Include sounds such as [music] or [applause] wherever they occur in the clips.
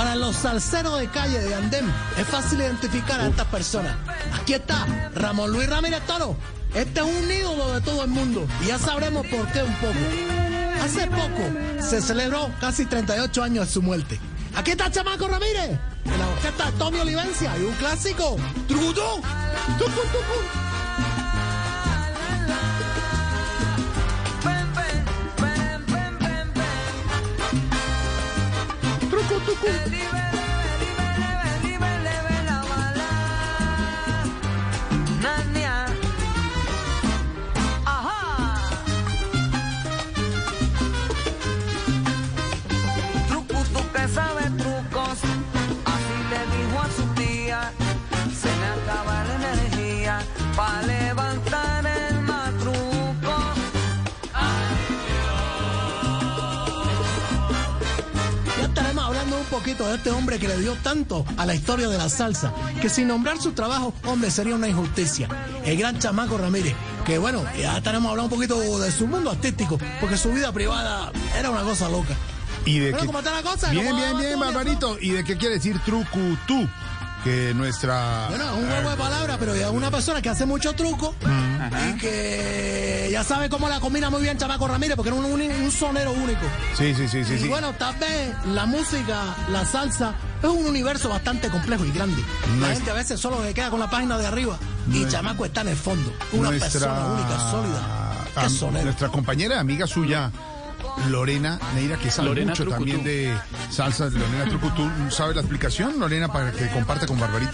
Para los salseros de calle de Andén es fácil identificar a estas personas. Aquí está Ramón Luis Ramírez Toro. Este es un ídolo de todo el mundo y ya sabremos por qué un poco. Hace poco se celebró casi 38 años de su muerte. Aquí está Chamaco Ramírez, en la orquesta Tommy Olivencia y un clásico, Trucutú. Cucú. [laughs] poquito de este hombre que le dio tanto a la historia de la salsa, que sin nombrar su trabajo, hombre, sería una injusticia. El gran chamaco Ramírez, que bueno, ya estaremos hablando un poquito de su mundo artístico, porque su vida privada era una cosa loca. ¿Y de. Bien, ¿Cómo bien, bien, Barbarito. ¿Y de qué quiere decir trucutú? Que nuestra... Bueno, un juego de palabras, pero es una persona que hace mucho truco y que ya sabe cómo la combina muy bien Chamaco Ramírez, porque era un, un- un sonero único. Sí, sí, sí, sí. y sí. bueno, tal vez la música, la salsa, es un universo bastante complejo y grande. No la es- gente a veces solo se queda con la página de arriba y Chamaco está en el fondo. Una persona única, sólida. am- Que sonero. nuestra compañera, amiga suya, Lorena Neira, que sabe Lorena mucho Trucutú. también de salsa, Lorena Trucutú. ¿Sabe la explicación, Lorena, para que comparte con Barbarito?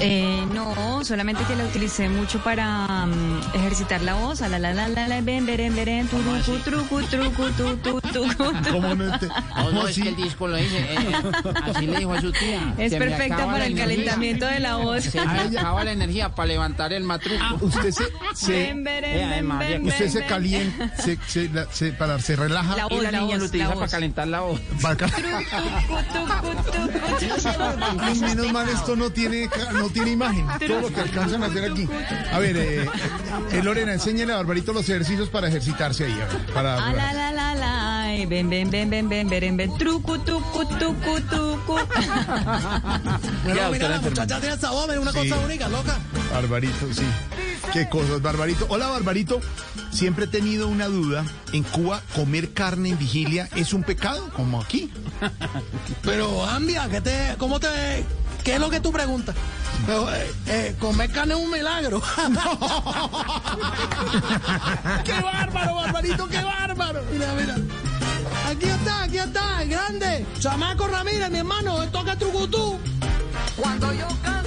Eh, no, solamente que la utilicé mucho para mm, ejercitar la voz. A la la la la la ven beren beren turucu trucu trucu tu tu tu. [laughs] ¿Cómo no? Este- No, [laughs] ¿Cómo no, es que el disco lo dice. eh, así le dijo a su tía. Es Se perfecta para el energía. calentamiento de la voz. Se me acaba la energía para levantar el matruco. Usted se... se Ven, beren, ven, ya usted se calienta, se, se, la- se- para, se relaja. La y voz, la la niña voz, lo utiliza para calentar la voz. Para- [laughs] menos mal esto no tiene, no tiene imagen. Todo lo que alcanzan a hacer aquí. A ver, eh, eh, Lorena, enséñale a Barbarito los ejercicios para ejercitarse ahí. a ver, para, A la la la la. ay, Ven ven ven ven ven beren ven trucu tucu tucu tucu. [laughs] Bueno, Ya, mira, la muchacha tiene esa voz, es una Sí. cosa única, loca. Barbarito, sí. Qué cosas, Barbarito. Hola, Barbarito. Siempre he tenido una duda. ¿En Cuba comer carne en vigilia es un pecado? Como aquí. Pero, Ambia, ¿qué te, ¿cómo te, qué es lo que tú preguntas? Pero, eh, eh, comer carne es un milagro. [laughs] ¡Qué bárbaro, Barbarito, qué bárbaro! Mira, mira. Aquí está, aquí está, el grande. Chamaco Ramírez, mi hermano, toca trucutú. Cuando yo cante,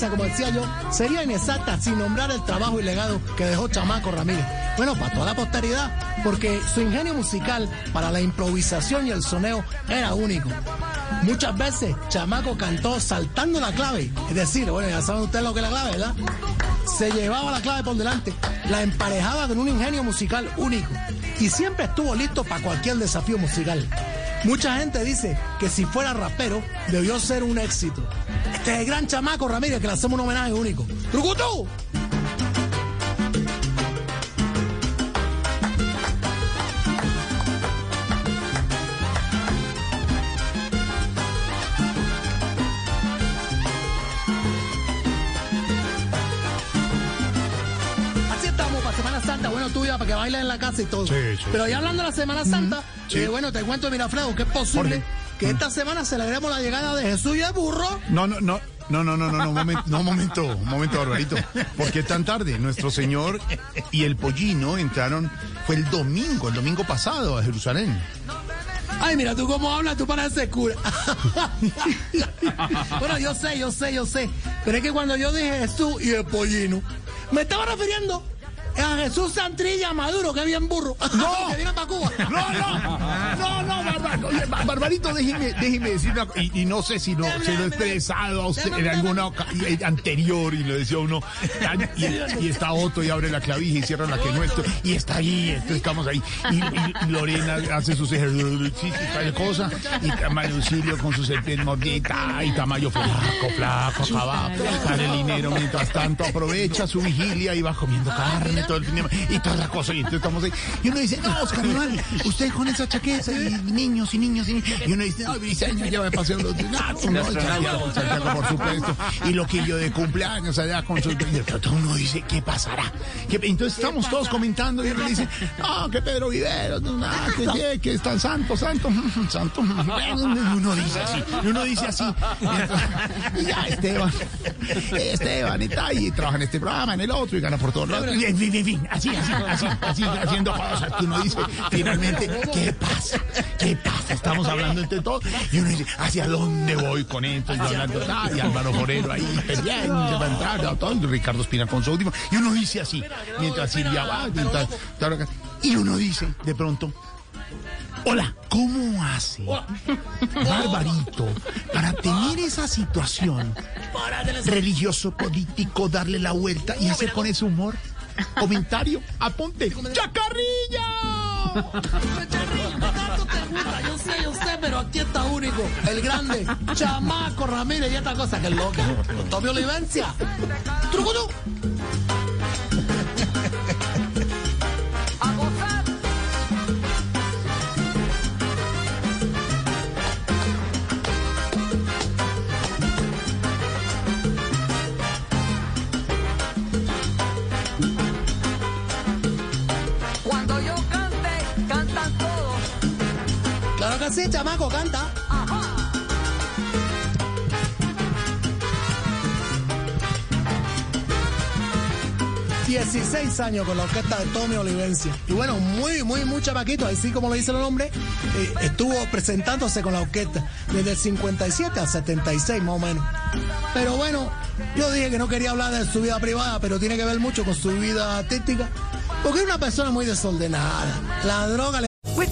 como decía yo, sería inexacta sin nombrar el trabajo y legado que dejó Chamaco Ramírez. Bueno, para toda la posteridad, porque su ingenio musical para la improvisación y el soneo era único. Muchas veces Chamaco cantó saltando la clave, es decir, bueno, ya saben ustedes lo que es la clave, ¿verdad? Se llevaba la clave por delante, la emparejaba con un ingenio musical único y siempre estuvo listo para cualquier desafío musical. Mucha gente dice que si fuera rapero debió ser un éxito. Este es el gran chamaco Ramírez que le hacemos un homenaje único. ¡Trucutú! Santa. Bueno, ibas para para que bailen en la casa y todo. Sí, sí, Pero ya hablando de la Semana Santa, eh, bueno, te cuento, mira, Fredo, que es posible que esta semana celebremos la llegada de Jesús y el burro. No, no, no. No, no, no, no, no, un momento, no, un momento, un momento, Barbarito. ¿Por qué tan tarde? Nuestro Señor y el pollino entraron, fue el domingo, el domingo pasado a Jerusalén. Ay, mira, tú cómo hablas, tú pareces cura. [laughs] bueno, yo sé, yo sé, yo sé. Pero es que cuando yo dije Jesús y el pollino, me estaba refiriendo a Jesús Santrilla Maduro, que bien burro. No. [laughs] que viene para Cuba. No, no, no, no, Barbarito, oye, Bar- Barbarito, déjeme, déjeme decir una co- y, y no sé si no se lo he expresado a usted en alguna oca- eh, anterior y le decía uno, y, y está Otto y abre la clavija y cierra la que no esto, y está ahí, entonces estamos ahí, y, y- Lorena hace sus ejercicios y tal cosa, y Tamayo Auxilio con su serpiente mordita, y Tamayo flaco, flaco, acabado, Carelinero mientras tanto aprovecha su vigilia y va comiendo carne todo el fin de semana, y toda la cosa, y entonces estamos ahí, y uno dice, no, Oscar Iván, usted con esa chaqueta, y niños y niños, y, y uno dice, no, Briseño, ya me paseo los no, no, Santiago, Santiago, por supuesto, y loquillo de cumpleaños allá con su, y uno dice, ¿qué pasará? ¿Qué- Entonces estamos todos comentando, y uno dice, no, que Pedro Viveros, no, que, que, que está santo, santo, santo, bueno, uno dice así, y uno dice así, y y ya Esteban, Esteban, y tal, y trabaja en este programa, en el otro, y gana por todos lados, y fin, en fin, así, así, así, así, haciendo cosas que uno dice, finalmente, ¿qué pasa? ¿Qué pasa? Estamos hablando entre todos, y uno dice, ¿hacia dónde voy con esto? Y, hablando, ah, y Álvaro Moreno ahí, peleando, va a entrar, todo, Ricardo Espina con su último, y uno dice así, mientras Silvia va, tal, y uno dice, de pronto, Hola, ¿cómo hace Barbarito para tener esa situación religioso, político, darle la vuelta y hacer con ese humor? Comentario, apunte. ¡Chacarrilla! Tanto te gusta, yo sé, yo sé, pero aquí está único, el grande, Chamaco Ramírez y esta cosa que es loca. Tommy Olivencia. Trucutú. Que sí, chamaco, canta. Ajá. 16 años con la orquesta de Tommy Olivencia. Y bueno, muy, muy, muy chamaquito, así como le dice el nombre, eh, estuvo presentándose con la orquesta desde el 57 al 76 más o menos. Pero bueno, yo dije que no quería hablar de su vida privada, pero tiene que ver mucho con su vida artística, porque es una persona muy desordenada. La droga le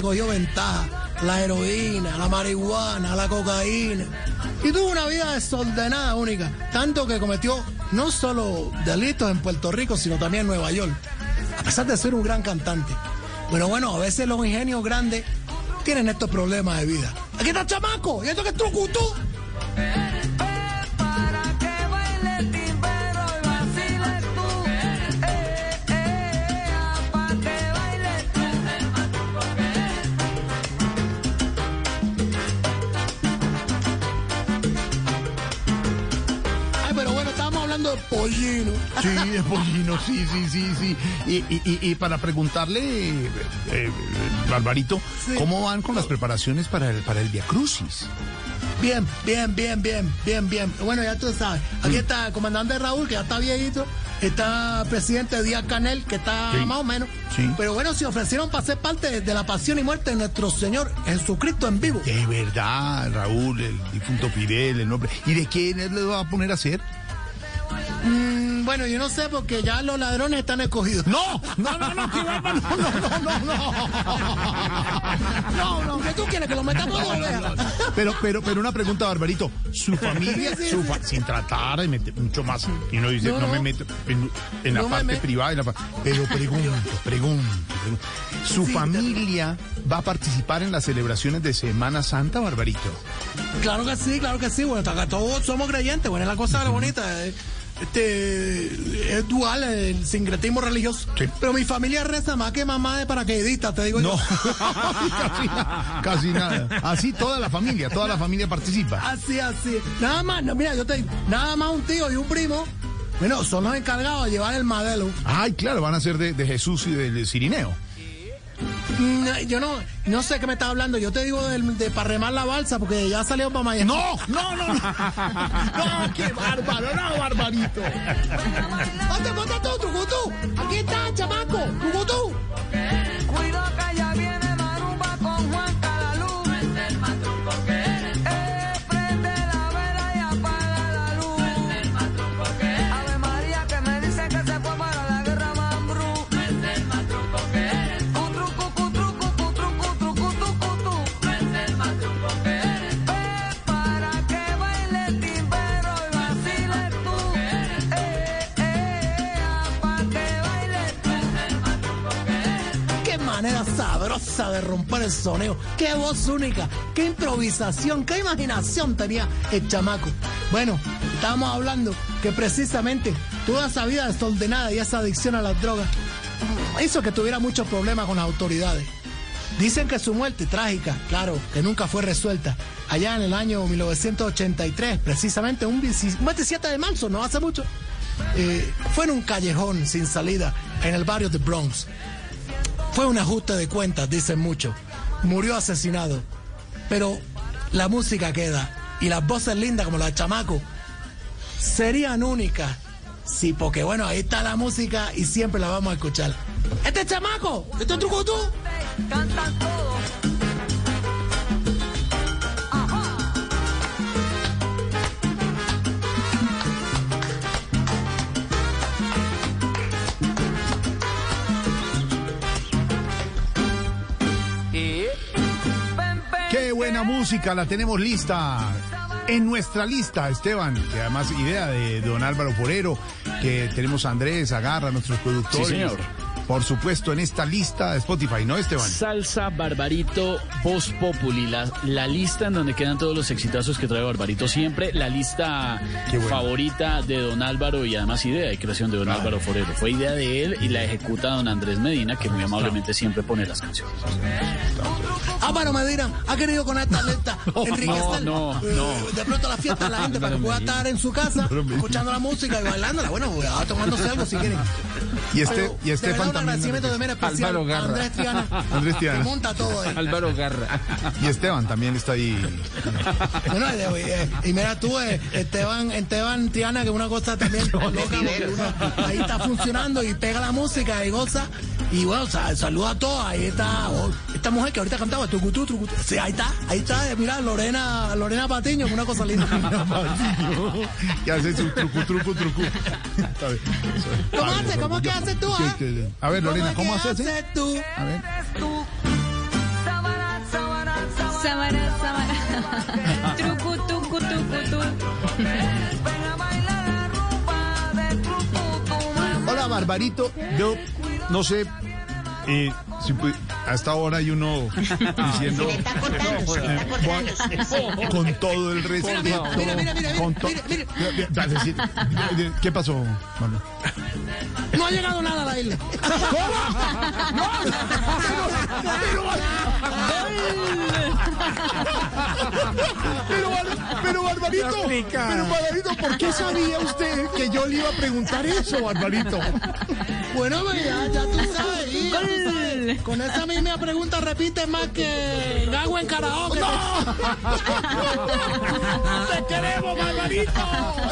Cogió ventaja, la heroína, la marihuana, la cocaína. Y tuvo una vida desordenada única, tanto que cometió no solo delitos en Puerto Rico, sino también en Nueva York, a pesar de ser un gran cantante. Pero bueno, a veces los ingenios grandes tienen estos problemas de vida. Aquí está el chamaco, y esto que es trucutú. Para Sí, de pollino, sí, sí, sí, sí. Y, y- y- y para preguntarle, eh, eh, Barbarito, Sí. ¿cómo van con las preparaciones para el, para el Via Crucis? Bien, bien, bien, bien, bien, bien. Bueno, ya tú sabes. Aquí está el comandante Raúl, que ya está viejito. Está el presidente Díaz Canel, que está Sí. más o menos. Sí. Pero bueno, se ofrecieron para ser parte de la pasión y muerte de nuestro Señor Jesucristo en vivo. De verdad, Raúl, el difunto Fidel, el nombre. ¿Y de quién él le va a poner a hacer? Mm, Mm, bueno, yo no sé porque ya los ladrones están escogidos. No, no, no, no, qué. No, no, no, no. No, [laughs] no, que tú quieres que lo metamos. Pero, pero, pero una pregunta, Barbarito. Su familia, su sin tratar de meter mucho más. Y uno dice, No, me meto en, la parte privada. pero pregunto, pregunto, pregunto. ¿Su familia va a participar en las celebraciones de Semana Santa, Barbarito? Claro que sí, claro que sí. Bueno, acá todos somos creyentes. Bueno, es la cosa bonita. Eh, Este, es dual el sincretismo religioso. Sí. Pero mi familia reza más que mamá de paracaidista, te digo No, yo. [laughs] casi, nada, casi nada. Así toda la familia, toda la familia participa. Así, así. Nada más, no, mira, yo te digo, nada más un tío y un primo. Bueno, son los encargados de llevar el madelo. Ay, claro, van a ser de, de Jesús y del Cirineo. Mm, Yo no, no sé qué me estás hablando. Yo te digo del- de, para remar la balsa porque ya salió para Miami. No, no, no, no. [laughs] No, qué bárbaro, no, barbarito. Ponte tú, trucutú. Aquí está, chamaco. Trucutú. Romper el soneo. Qué voz única. Qué improvisación. Qué imaginación tenía el chamaco. Bueno, estábamos hablando que precisamente toda esa vida desordenada y esa adicción a las drogas hizo que tuviera muchos problemas con las autoridades. Dicen que su muerte trágica, claro, que nunca fue resuelta, allá en el año 1983, precisamente un 27 de marzo, no hace mucho, eh, fue en un callejón sin salida en el barrio de Bronx. Fue un ajuste de cuentas, dicen muchos. Murió asesinado. Pero la música queda y las voces lindas como la de chamaco serían únicas. Sí, porque bueno, ahí está la música y siempre la vamos a escuchar. Este es chamaco, este es trucutú. Música, la tenemos lista. En nuestra lista, Esteban, que además idea de don Álvaro Forero, que tenemos a Andrés, Agarra, nuestros productores. Sí, señor. Por supuesto, en esta lista de Spotify, ¿no, Esteban? Salsa, Barbarito, Voz Populi, la, la lista en donde quedan todos los exitazos que trae Barbarito siempre, la lista bueno. favorita de don Álvaro y además idea de creación de don Álvaro Forero. Fue idea de él y la ejecuta don Andrés Medina, que muy amablemente siempre pone las canciones. Álvaro Medina ha querido con esta enriquecer [laughs] no, eh, no. de pronto la fiesta de la gente para que pueda estar en su casa [laughs] escuchando la música y bailándola. Bueno, tomándose algo si quieren. Y, este, Pero, y de Estefan también. agradecimiento de manera especial Álvaro a Garra. Andrés Triana. Andrés Triana. Que monta todo ahí. Álvaro Garra. Y Esteban también está ahí. Bueno, eh, eh, y mira tú, eh, Esteban, Esteban Triana, que una cosa también [laughs] loca, ahí está funcionando y pega la música y goza. Y bueno, sa- saluda a todos. Ahí está oh, esta mujer que ahorita cantaba, tucutú, tucutú. Sí, ahí está, ahí está, eh, mira, Lorena, Lorena Patiño, una cosa linda. [laughs] que hace su truco. Está bien. ¿Cómo haces? ¿Cómo que haces tú, ah? A ver, Lorena, ¿cómo que haces? eh? tú? A ver. Samara, samara. Trucu, de truco, Hola, Barbarito. Yo no sé eh, si pu- a esta hora hay uno [laughs] diciendo eh, [laughs] con todo el respeto. Mira, mira, mira, con mira, to- mira, mira. Mira, mira, decir, ¿Qué pasó, Manu? No ha llegado nada a la isla. Pero, pero Barbarito, pero Barbarito, ¿por qué sabía usted que yo le iba a preguntar eso, Barbarito? Bueno, pues ya, ya tú sabes. Con esa misma pregunta repite más que Gago en karaoke. ¡Te queremos, Barbarito!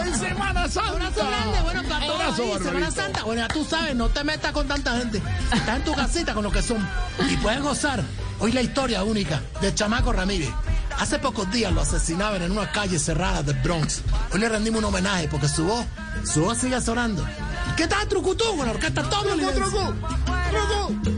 ¡En Semana Santa! Abrazo grande, bueno, para todos Abrazo, ahí, Semana. Santa. Bueno, ya tú sabes, no te metas con tanta gente. Estás en tu casita con lo que son. Y puedes gozar. Hoy la historia única de Chamaco Ramírez. Hace pocos días lo asesinaban en una calle cerrada de Bronx. Hoy le rendimos un homenaje porque su voz su voz sigue sonando. ¿Qué tal, Trucutú? Con la orquesta Tommy ¡Truco, Olivense.